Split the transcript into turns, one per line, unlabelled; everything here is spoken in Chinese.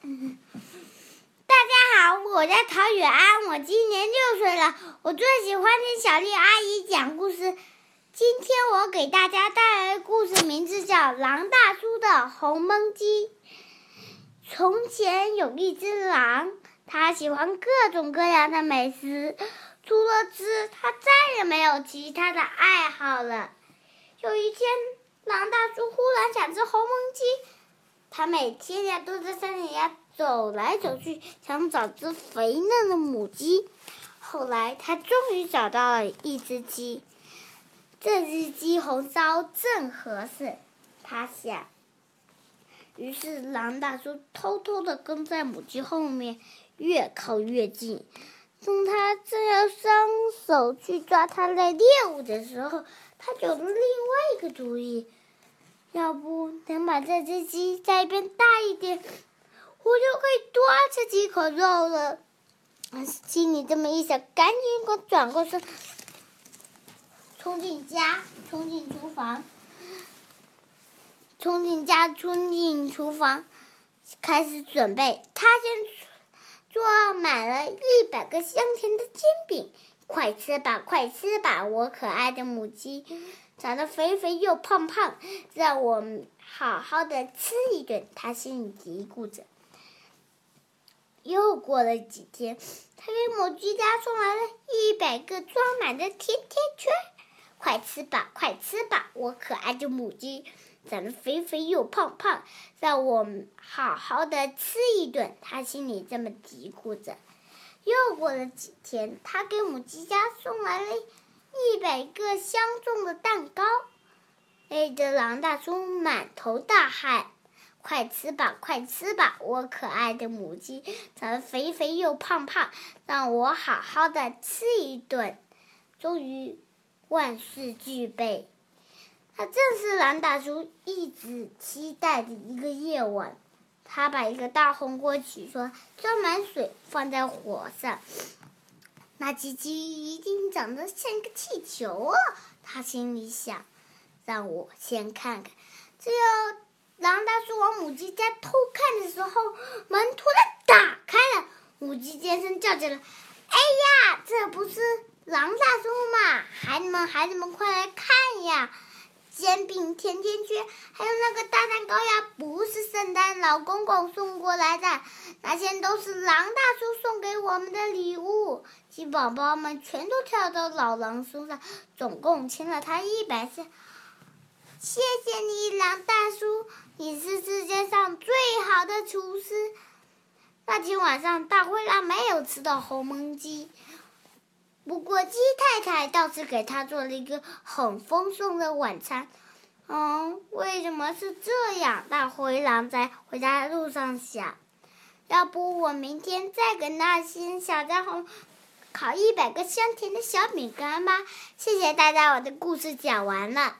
大家好，我叫陶雨安，我今年六岁了。我最喜欢听小丽阿姨讲故事。今天我给大家带来的故事名字叫《狼大叔的红焖鸡》。从前有一只狼，它喜欢各种各样的美食，除了吃，它再也没有其他的爱好了。有一天，狼大叔忽然想吃红焖鸡。他每天呀都在山里呀走来走去，想找只肥嫩的母鸡。后来他终于找到了一只鸡，这只鸡红烧正合适，他想。于是狼大叔偷偷的跟在母鸡后面，越靠越近。当他正要伸手去抓它的猎物的时候，他有了另外一个主意。要不把这只鸡再变大一点，我就可以多吃几口肉了。心里这么一想，赶紧给我转过身，冲进家，冲进厨房，冲进家，冲进厨房，开始准备。他先做满了一百个香甜的煎饼，快吃吧，快吃吧，我可爱的母鸡。长得肥肥又胖胖，让我好好的吃一顿。他心里嘀咕着。又过了几天，他给母鸡家送来了一百个装满的甜甜圈。快吃吧，快吃吧，我可爱的母鸡，长得肥肥又胖胖，让我好好的吃一顿。他心里这么嘀咕着。又过了几天，他给母鸡家送来了。一百个相中的蛋糕，累得狼大叔满头大汗。快吃吧，快吃吧，我可爱的母鸡，长得肥肥又胖胖，让我好好的吃一顿。终于，万事俱备，它正是狼大叔一直期待的一个夜晚。他把一个大红锅取出来，装满水，放在火上。那鸡鸡一定长得像一个气球啊！他心里想。让我先看看。只有狼大叔往母鸡家偷看的时候，门突然打开了，母鸡尖声叫起来：“哎呀，这不是狼大叔吗？孩子们，孩子们，快来看呀！煎饼、甜甜圈，还有那个大蛋糕呀，不是圣诞老公公送过来的，那些都是狼大叔送给我们的礼物。”鸡宝宝们全都跳到老狼身上，总共亲了他一百次。谢谢你，狼大叔，你是世界上最好的厨师。那天晚上，大灰狼没有吃到红焖鸡，不过鸡太太倒是给他做了一个很丰盛的晚餐。嗯，为什么是这样？大灰狼在回家的路上想：要不我明天再给那些小家伙。烤一百个香甜的小饼干吧！谢谢大家，我的故事讲完了。